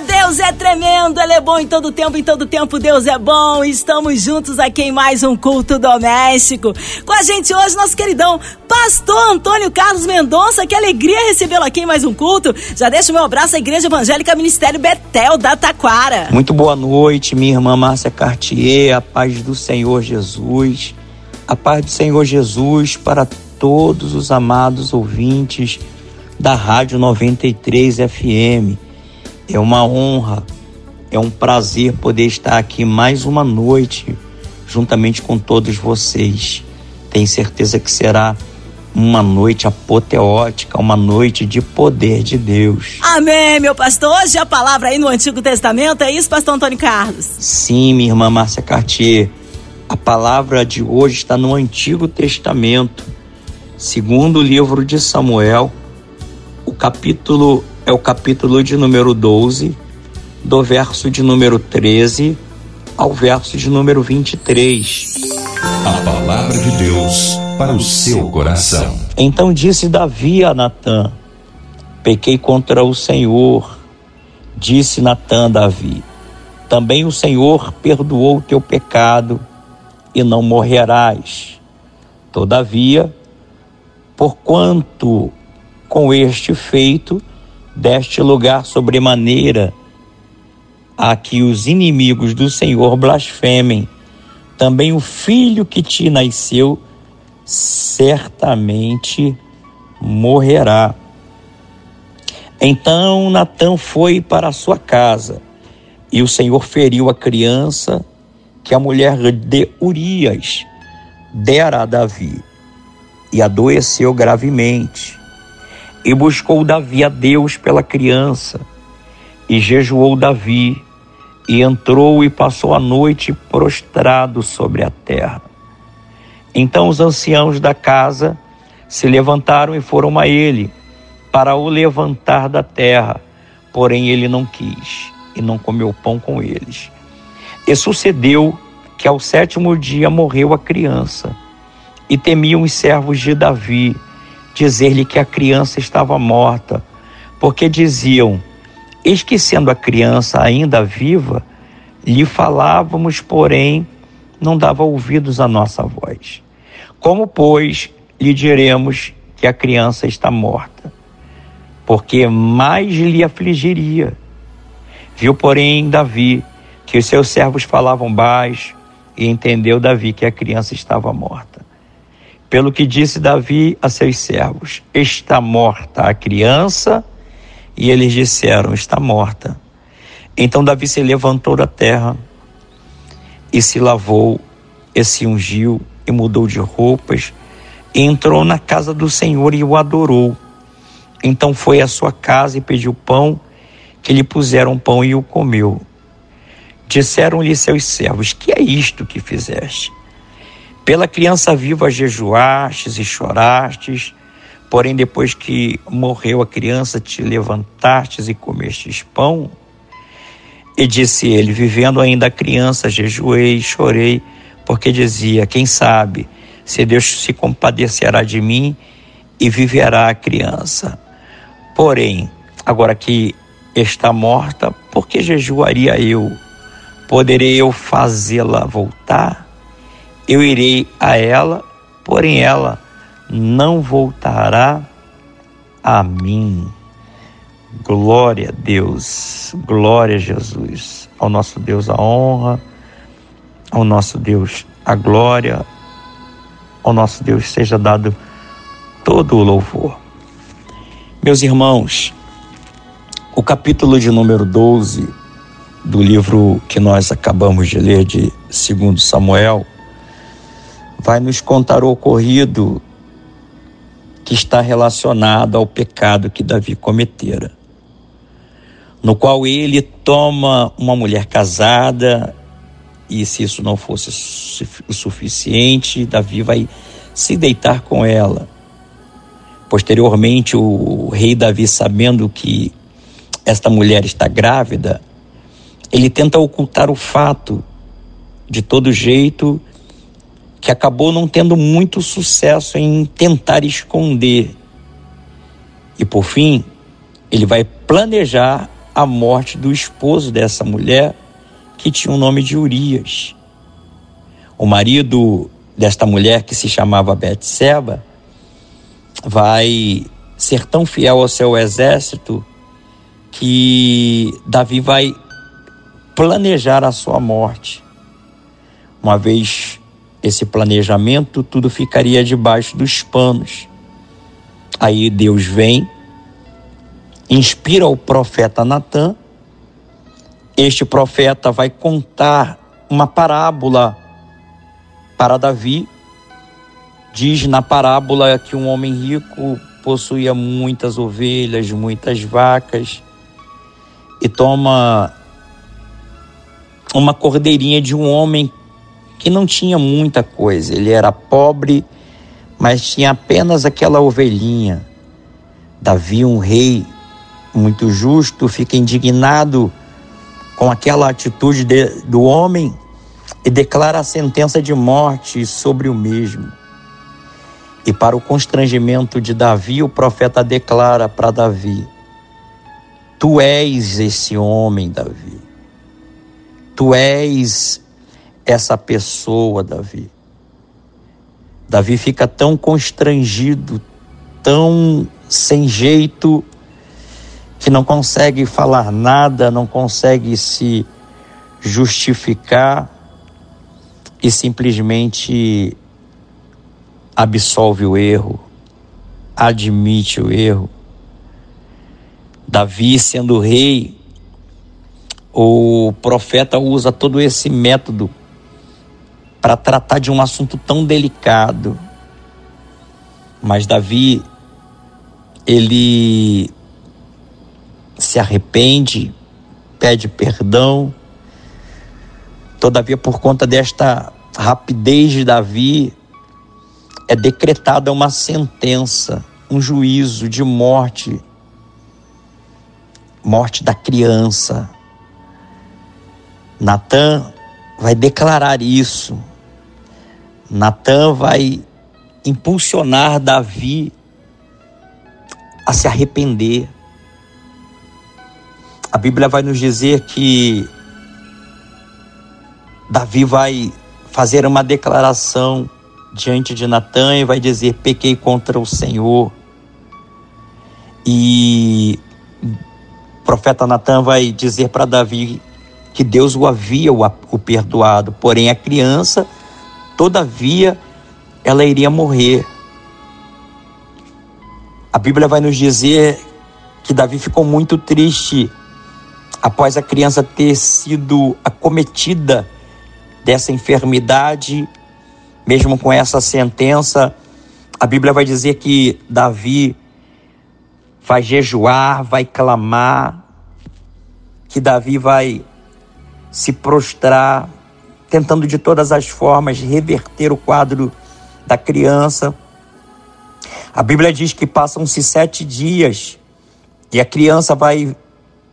Deus é tremendo, Ele é bom em todo tempo, em todo tempo Deus é bom. Estamos juntos aqui em mais um culto doméstico. Com a gente hoje, nosso queridão Pastor Antônio Carlos Mendonça. Que alegria recebê-lo aqui em mais um culto. Já deixo meu abraço à Igreja Evangélica Ministério Betel da Taquara. Muito boa noite, minha irmã Márcia Cartier. A paz do Senhor Jesus. A paz do Senhor Jesus para todos os amados ouvintes da Rádio 93 FM. É uma honra, é um prazer poder estar aqui mais uma noite juntamente com todos vocês. Tenho certeza que será uma noite apoteótica, uma noite de poder de Deus. Amém, meu pastor. Hoje a palavra aí no Antigo Testamento, é isso, pastor Antônio Carlos? Sim, minha irmã Márcia Cartier. A palavra de hoje está no Antigo Testamento, segundo o livro de Samuel, o capítulo é o capítulo de número 12, do verso de número 13 ao verso de número 23. A palavra de Deus para o seu coração. Então disse Davi a Natã: Pequei contra o Senhor. Disse Natã a Davi: Também o Senhor perdoou o teu pecado e não morrerás. Todavia, porquanto com este feito deste lugar sobremaneira a que os inimigos do Senhor blasfemem. Também o filho que te nasceu certamente morrerá. Então Natã foi para sua casa e o Senhor feriu a criança que a mulher de Urias dera a Davi e adoeceu gravemente. E buscou Davi a Deus pela criança. E jejuou Davi, e entrou e passou a noite prostrado sobre a terra. Então os anciãos da casa se levantaram e foram a ele, para o levantar da terra. Porém ele não quis, e não comeu pão com eles. E sucedeu que ao sétimo dia morreu a criança, e temiam os servos de Davi dizer-lhe que a criança estava morta, porque diziam: Eis que sendo a criança ainda viva, lhe falávamos, porém não dava ouvidos à nossa voz. Como, pois, lhe diremos que a criança está morta? Porque mais lhe afligiria. Viu, porém, Davi que os seus servos falavam baixo e entendeu Davi que a criança estava morta. Pelo que disse Davi a seus servos: Está morta a criança. E eles disseram: Está morta. Então Davi se levantou da terra e se lavou, e se ungiu e mudou de roupas, e entrou na casa do Senhor e o adorou. Então foi à sua casa e pediu pão, que lhe puseram pão e o comeu. Disseram-lhe seus servos: Que é isto que fizeste? Pela criança viva jejuastes e chorastes, porém depois que morreu a criança te levantastes e comestes pão? E disse ele: Vivendo ainda a criança, jejuei e chorei, porque dizia: Quem sabe se Deus se compadecerá de mim e viverá a criança. Porém, agora que está morta, por que jejuaria eu? Poderei eu fazê-la voltar? Eu irei a ela, porém ela não voltará a mim. Glória a Deus, glória a Jesus, ao nosso Deus a honra, ao nosso Deus a glória, ao nosso Deus seja dado todo o louvor. Meus irmãos, o capítulo de número 12 do livro que nós acabamos de ler de 2 Samuel vai nos contar o ocorrido que está relacionado ao pecado que Davi cometera, no qual ele toma uma mulher casada e se isso não fosse o suficiente, Davi vai se deitar com ela. Posteriormente, o rei Davi, sabendo que esta mulher está grávida, ele tenta ocultar o fato de todo jeito, que acabou não tendo muito sucesso em tentar esconder. E por fim, ele vai planejar a morte do esposo dessa mulher, que tinha o nome de Urias. O marido desta mulher, que se chamava Betseba, vai ser tão fiel ao seu exército que Davi vai planejar a sua morte. Uma vez esse planejamento, tudo ficaria debaixo dos panos. Aí Deus vem, inspira o profeta Natan. Este profeta vai contar uma parábola para Davi. Diz na parábola que um homem rico possuía muitas ovelhas, muitas vacas e toma uma cordeirinha de um homem que não tinha muita coisa. Ele era pobre, mas tinha apenas aquela ovelhinha. Davi, um rei muito justo, fica indignado com aquela atitude de, do homem e declara a sentença de morte sobre o mesmo. E para o constrangimento de Davi, o profeta declara para Davi: Tu és esse homem, Davi. Tu és essa pessoa, Davi. Davi fica tão constrangido, tão sem jeito, que não consegue falar nada, não consegue se justificar e simplesmente absolve o erro, admite o erro. Davi, sendo rei, o profeta usa todo esse método para tratar de um assunto tão delicado. Mas Davi, ele se arrepende, pede perdão. Todavia, por conta desta rapidez de Davi, é decretada uma sentença, um juízo de morte morte da criança. Natan vai declarar isso. Natan vai impulsionar Davi a se arrepender. A Bíblia vai nos dizer que Davi vai fazer uma declaração diante de Natan e vai dizer: pequei contra o Senhor. E o profeta Natan vai dizer para Davi que Deus o havia o, perdoado, porém a criança, todavia, ela iria morrer. A Bíblia vai nos dizer que Davi ficou muito triste após a criança ter sido acometida dessa enfermidade, mesmo com essa sentença. A Bíblia vai dizer que Davi vai jejuar, vai clamar, que Davi vai se prostrar, tentando de todas as formas reverter o quadro da criança. A Bíblia diz que passam-se sete dias e a criança vai,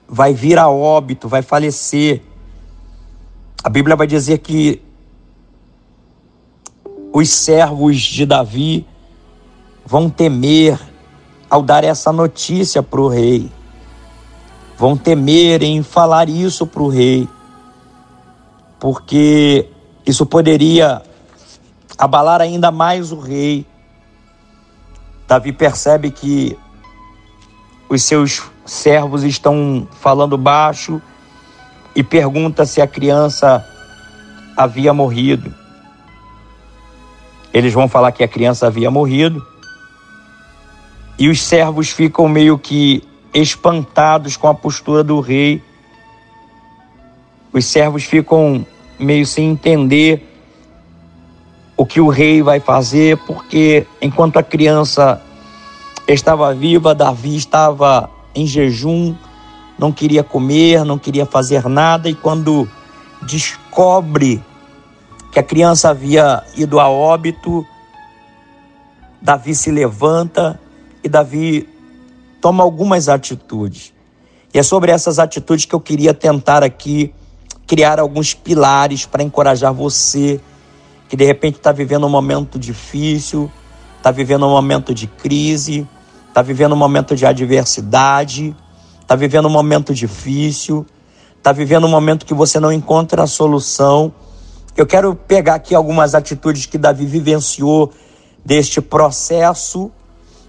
vai vir a óbito, vai falecer. A Bíblia vai dizer que os servos de Davi vão temer ao dar essa notícia para o rei. Vão temer em falar isso para o rei, porque isso poderia abalar ainda mais o rei. Davi percebe que os seus servos estão falando baixo e pergunta se a criança havia morrido. Eles vão falar que a criança havia morrido e os servos ficam meio que espantados com a postura do rei. Os servos ficam meio sem entender o que o rei vai fazer, porque enquanto a criança estava viva, Davi estava em jejum, não queria comer, não queria fazer nada, e quando descobre que a criança havia ido a óbito, Davi se levanta e Davi toma algumas atitudes. E é sobre essas atitudes que eu queria tentar aqui criar alguns pilares para encorajar você que de repente está vivendo um momento difícil, está vivendo um momento de crise, está vivendo um momento de adversidade, está vivendo um momento difícil, está vivendo um momento que você não encontra a solução. Eu quero pegar aqui algumas atitudes que Davi vivenciou deste processo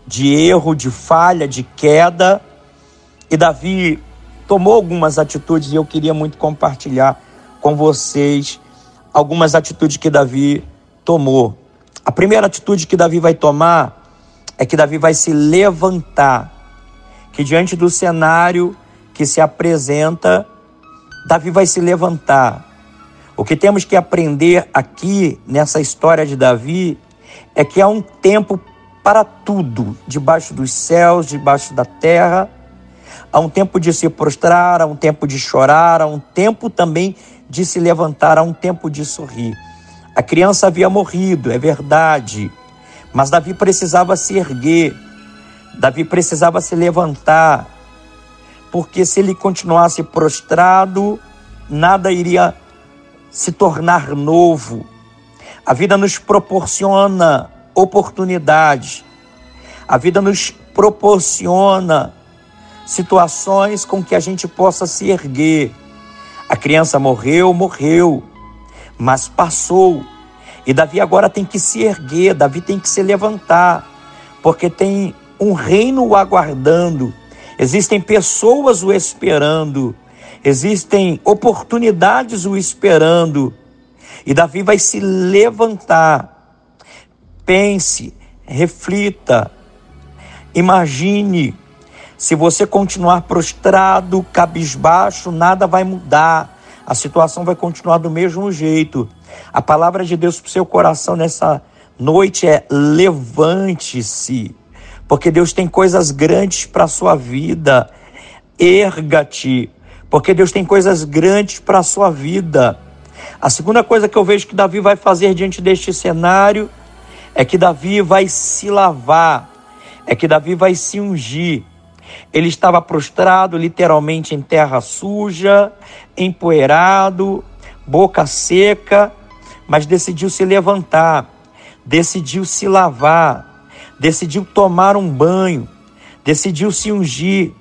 de erro, de falha, de queda. E Davi tomou algumas atitudes e eu queria muito compartilhar com vocês algumas atitudes que Davi tomou. A primeira atitude que Davi vai tomar é que Davi vai se levantar, que diante do cenário que se apresenta, Davi vai se levantar. O que temos que aprender aqui nessa história de Davi é que há um tempo para tudo, debaixo dos céus, debaixo da terra. Há um tempo de se prostrar, há um tempo de chorar, há um tempo também de se levantar, há um tempo de sorrir. A criança havia morrido, é verdade, mas Davi precisava se erguer, Davi precisava se levantar, porque se ele continuasse prostrado, nada iria se tornar novo. A vida nos proporciona oportunidades. A vida nos proporciona situações com que a gente possa se erguer. A criança morreu, morreu, mas passou. E Davi agora tem que se erguer, Davi tem que se levantar, porque tem um reino o aguardando, existem pessoas o esperando, existem oportunidades o esperando. E Davi vai se levantar Pense, reflita, imagine. Se você continuar prostrado, cabisbaixo, nada vai mudar. A situação vai continuar do mesmo jeito. A palavra de Deus para o seu coração nessa noite é: levante-se, porque Deus tem coisas grandes para a sua vida. Erga-te, porque Deus tem coisas grandes para a sua vida. A segunda coisa que eu vejo que Davi vai fazer diante deste cenário é que Davi vai se lavar, é que Davi vai se ungir. Ele estava prostrado literalmente em terra suja, empoeirado, boca seca, mas decidiu se levantar, decidiu se lavar, decidiu tomar um banho, decidiu se ungir.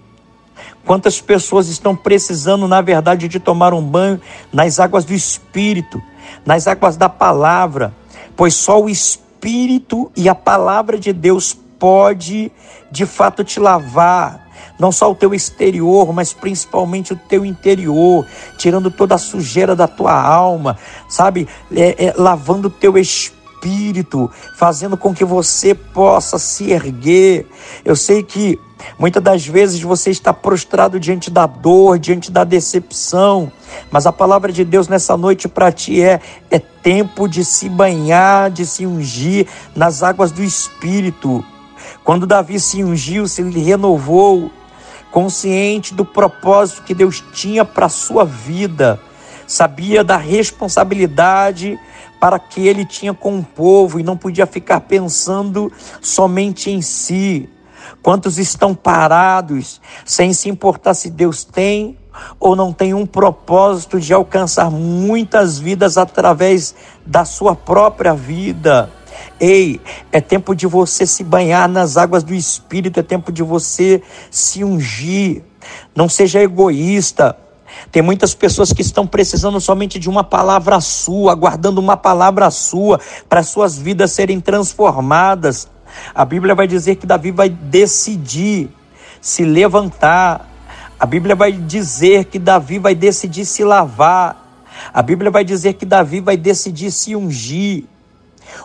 Quantas pessoas estão precisando, na verdade, de tomar um banho nas águas do Espírito, nas águas da palavra, pois só o Espírito e a palavra de Deus pode de fato te lavar, não só o teu exterior, mas principalmente o teu interior, tirando toda a sujeira da tua alma, sabe? É, é, lavando o teu espírito, fazendo com que você possa se erguer. Eu sei que Muitas das vezes você está prostrado diante da dor, diante da decepção, mas a palavra de Deus nessa noite para ti é: é tempo de se banhar, de se ungir nas águas do Espírito. Quando Davi se ungiu, se renovou, consciente do propósito que Deus tinha para a sua vida, sabia da responsabilidade para que ele tinha com o povo e não podia ficar pensando somente em si. Quantos estão parados sem se importar se Deus tem ou não tem um propósito de alcançar muitas vidas através da sua própria vida? Ei, é tempo de você se banhar nas águas do Espírito, é tempo de você se ungir. Não seja egoísta. Tem muitas pessoas que estão precisando somente de uma palavra sua, aguardando uma palavra sua para suas vidas serem transformadas. A Bíblia vai dizer que Davi vai decidir se levantar. A Bíblia vai dizer que Davi vai decidir se lavar. A Bíblia vai dizer que Davi vai decidir se ungir.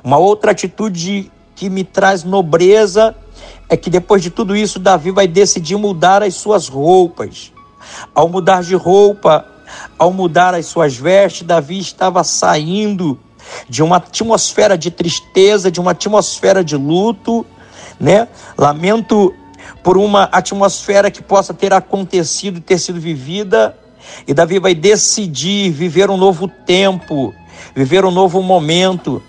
Uma outra atitude que me traz nobreza é que depois de tudo isso, Davi vai decidir mudar as suas roupas. Ao mudar de roupa, ao mudar as suas vestes, Davi estava saindo de uma atmosfera de tristeza, de uma atmosfera de luto, né? Lamento por uma atmosfera que possa ter acontecido ter sido vivida. E Davi vai decidir viver um novo tempo, viver um novo momento.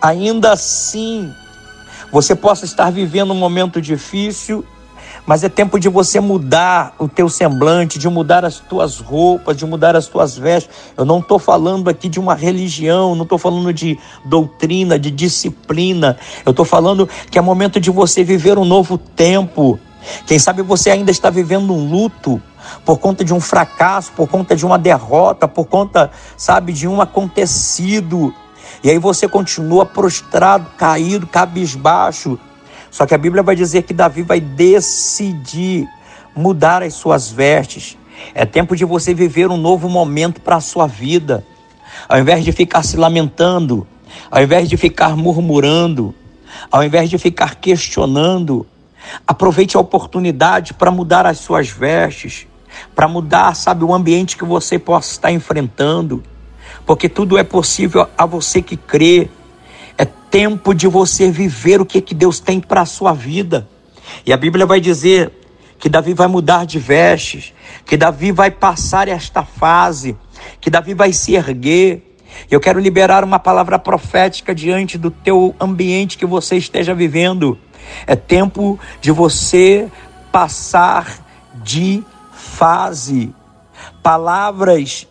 Ainda assim, você possa estar vivendo um momento difícil, mas é tempo de você mudar o teu semblante, de mudar as tuas roupas, de mudar as tuas vestes. Eu não estou falando aqui de uma religião, não estou falando de doutrina, de disciplina. Eu estou falando que é momento de você viver um novo tempo. Quem sabe você ainda está vivendo um luto por conta de um fracasso, por conta de uma derrota, por conta, sabe, de um acontecido. E aí você continua prostrado, caído, cabisbaixo. Só que a Bíblia vai dizer que Davi vai decidir mudar as suas vestes. É tempo de você viver um novo momento para a sua vida. Ao invés de ficar se lamentando, ao invés de ficar murmurando, ao invés de ficar questionando, aproveite a oportunidade para mudar as suas vestes, para mudar, sabe, o ambiente que você possa estar enfrentando, porque tudo é possível a você que crê. É tempo de você viver o que, que Deus tem para a sua vida. E a Bíblia vai dizer que Davi vai mudar de vestes, que Davi vai passar esta fase, que Davi vai se erguer. Eu quero liberar uma palavra profética diante do teu ambiente que você esteja vivendo. É tempo de você passar de fase. Palavras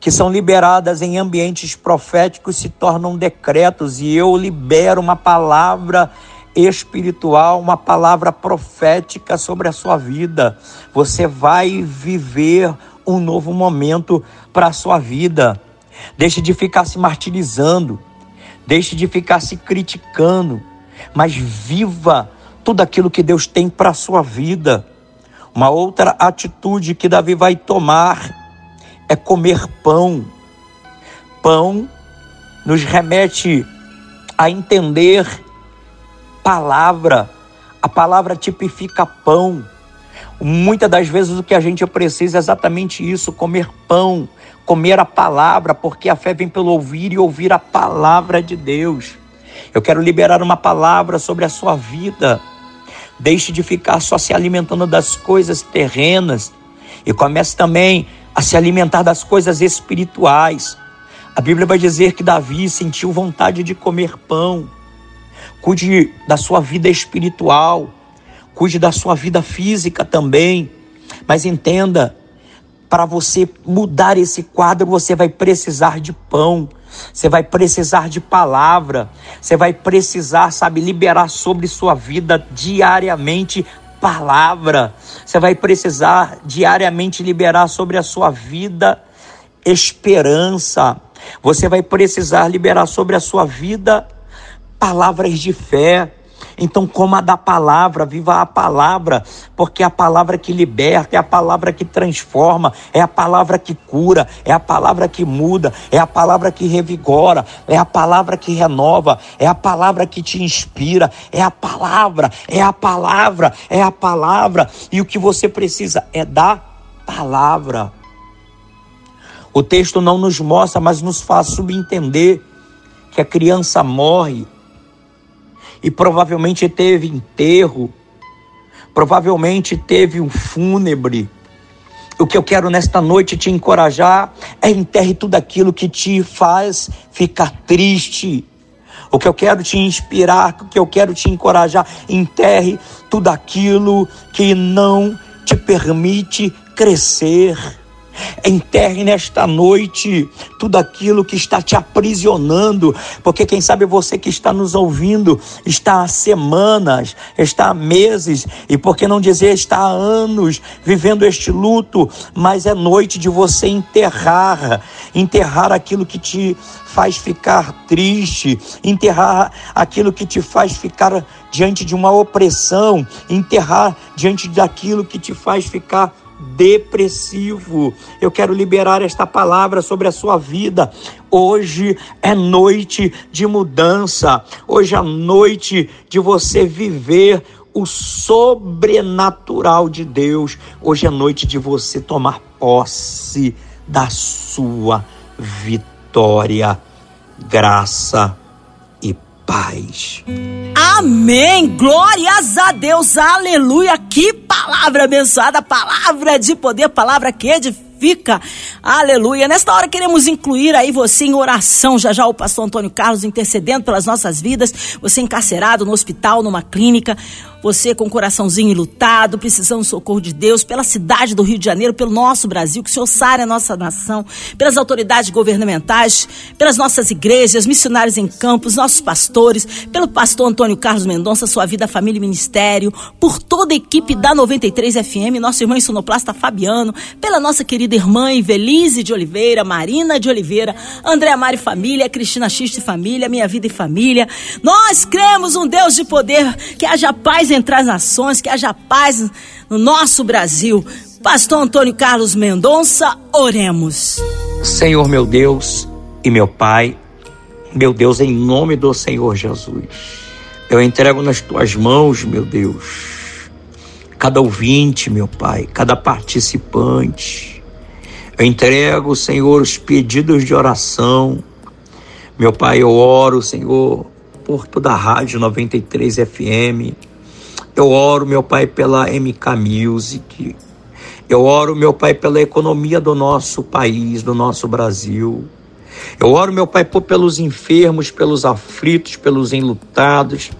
que são liberadas em ambientes proféticos se tornam decretos e eu libero uma palavra espiritual, uma palavra profética sobre a sua vida. Você vai viver um novo momento para a sua vida. Deixe de ficar se martirizando, deixe de ficar se criticando, mas viva tudo aquilo que Deus tem para a sua vida. Uma outra atitude que Davi vai tomar é comer pão. Pão nos remete a entender palavra. A palavra tipifica pão. Muitas das vezes o que a gente precisa é exatamente isso: comer pão, comer a palavra, porque a fé vem pelo ouvir e ouvir a palavra de Deus. Eu quero liberar uma palavra sobre a sua vida. Deixe de ficar só se alimentando das coisas terrenas e comece também a se alimentar das coisas espirituais. A Bíblia vai dizer que Davi sentiu vontade de comer pão. Cuide da sua vida espiritual, cuide da sua vida física também. Mas entenda, para você mudar esse quadro, você vai precisar de pão. Você vai precisar de palavra, você vai precisar, sabe, liberar sobre sua vida diariamente palavra. Você vai precisar diariamente liberar sobre a sua vida esperança. Você vai precisar liberar sobre a sua vida palavras de fé. Então, coma da palavra, viva a palavra, porque é a palavra que liberta, é a palavra que transforma, é a palavra que cura, é a palavra que muda, é a palavra que revigora, é a palavra que renova, é a palavra que te inspira, é a palavra, é a palavra, é a palavra. E o que você precisa é da palavra. O texto não nos mostra, mas nos faz subentender que a criança morre e provavelmente teve enterro, provavelmente teve um fúnebre. O que eu quero nesta noite te encorajar é enterre tudo aquilo que te faz ficar triste. O que eu quero te inspirar, o que eu quero te encorajar, enterre tudo aquilo que não te permite crescer. Enterre nesta noite tudo aquilo que está te aprisionando, porque quem sabe você que está nos ouvindo está há semanas, está há meses, e por que não dizer está há anos vivendo este luto, mas é noite de você enterrar, enterrar aquilo que te faz ficar triste, enterrar aquilo que te faz ficar diante de uma opressão, enterrar diante daquilo que te faz ficar depressivo. Eu quero liberar esta palavra sobre a sua vida. Hoje é noite de mudança. Hoje é noite de você viver o sobrenatural de Deus. Hoje é noite de você tomar posse da sua vitória. Graça paz. Amém. Glórias a Deus. Aleluia. Que palavra abençoada, palavra de poder, palavra que edifica. Aleluia. Nesta hora queremos incluir aí você em oração. Já já o pastor Antônio Carlos intercedendo pelas nossas vidas. Você encarcerado no hospital, numa clínica Você com o coraçãozinho lutado, precisando do socorro de Deus, pela cidade do Rio de Janeiro, pelo nosso Brasil, que o Senhor sare a nossa nação, pelas autoridades governamentais, pelas nossas igrejas, missionários em campos, nossos pastores, pelo pastor Antônio Carlos Mendonça, sua vida, família e ministério, por toda a equipe da 93 FM, nosso irmão sonoplasta Fabiano, pela nossa querida irmã Ivelise de Oliveira, Marina de Oliveira, André Mari Família, Cristina Xiste Família, Minha Vida e Família. Nós cremos um Deus de poder, que haja paz entre as nações, que haja paz no nosso Brasil. Pastor Antônio Carlos Mendonça, oremos. Senhor meu Deus e meu Pai, meu Deus, em nome do Senhor Jesus, eu entrego nas tuas mãos, meu Deus, cada ouvinte, meu Pai, cada participante. Eu entrego, Senhor, os pedidos de oração. Meu Pai, eu oro, Senhor, por toda a Rádio 93 FM. Eu oro, meu Pai, pela MK Music. Eu oro, meu Pai, pela economia do nosso país, do nosso Brasil. Eu oro, meu Pai, por, pelos enfermos, pelos aflitos, pelos enlutados,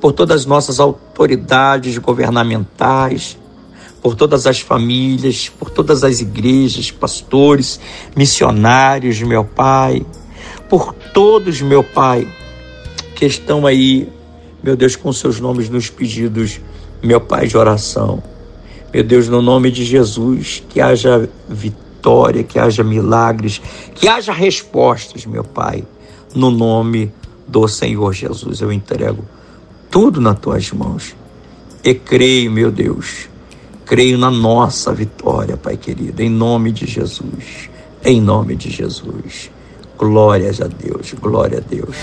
por todas as nossas autoridades governamentais, por todas as famílias, por todas as igrejas, pastores, missionários, meu Pai, por todos, meu Pai, que estão aí, meu Deus, com seus nomes nos pedidos, meu Pai de oração. Meu Deus, no nome de Jesus, que haja vitória, que haja milagres, que haja respostas, meu Pai. No nome do Senhor Jesus, eu entrego tudo nas tuas mãos. E creio, meu Deus, creio na nossa vitória, Pai querido, em nome de Jesus. Em nome de Jesus. Glórias a Deus, glória a Deus.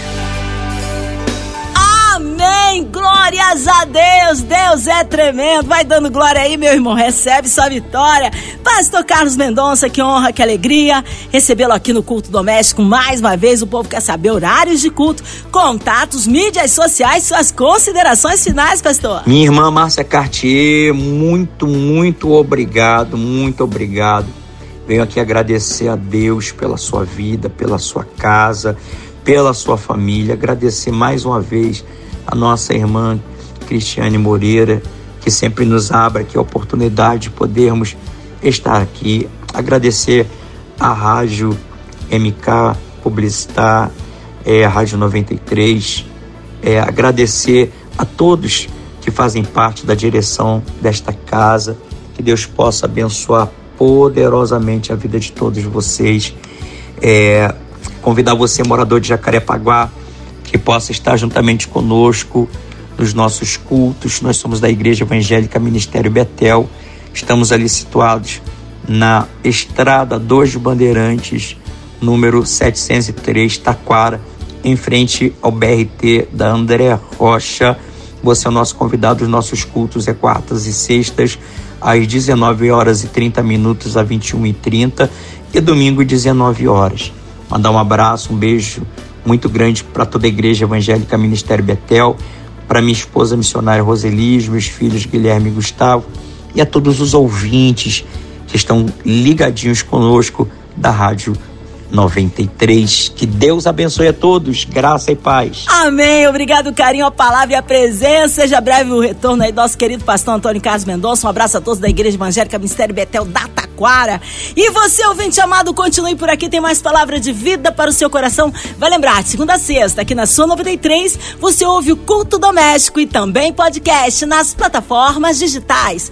Glórias a Deus! Deus é tremendo! Vai dando glória aí, meu irmão. Recebe sua vitória. Pastor Carlos Mendonça, que honra, que alegria recebê-lo aqui no culto doméstico mais uma vez. O povo quer saber horários de culto, contatos, mídias sociais, suas considerações finais, pastor. Minha irmã Márcia Cartier, muito, muito obrigado, muito obrigado. Venho aqui agradecer a Deus pela sua vida, pela sua casa, pela sua família. Agradecer mais uma vez a nossa irmã Cristiane Moreira, que sempre nos abre aqui a oportunidade de podermos estar aqui. Agradecer a Rádio MK Publicitar, é, a Rádio 93, é, agradecer a todos que fazem parte da direção desta casa, que Deus possa abençoar poderosamente a vida de todos vocês. É, convidar você, morador de Jacarepaguá, que possa estar juntamente conosco nos nossos cultos. Nós somos da Igreja Evangélica Ministério Betel. Estamos ali situados na Estrada 2 de Bandeirantes, número 703, Taquara, em frente ao BRT da André Rocha. Você é o nosso convidado, os nossos cultos é quartas e sextas, às 19 horas e 30 minutos a 21 e 30 e domingo 19 horas. Mandar um abraço, um beijo muito grande para toda a Igreja Evangélica Ministério Betel, para minha esposa missionária Roseli, os meus filhos Guilherme e Gustavo e a todos os ouvintes que estão ligadinhos conosco da Rádio 93. Que Deus abençoe a todos, graça e paz. Amém. Obrigado, carinho, a palavra e a presença. Seja breve o retorno aí do nosso querido pastor Antônio Carlos Mendonça. Um abraço a todos da Igreja Evangélica Ministério Betel da Taquara. E você, ouvinte amado, continue por aqui. Tem mais palavra de vida para o seu coração. Vai lembrar, segunda a sexta, aqui na sua 93, você ouve o culto doméstico e também podcast nas plataformas digitais.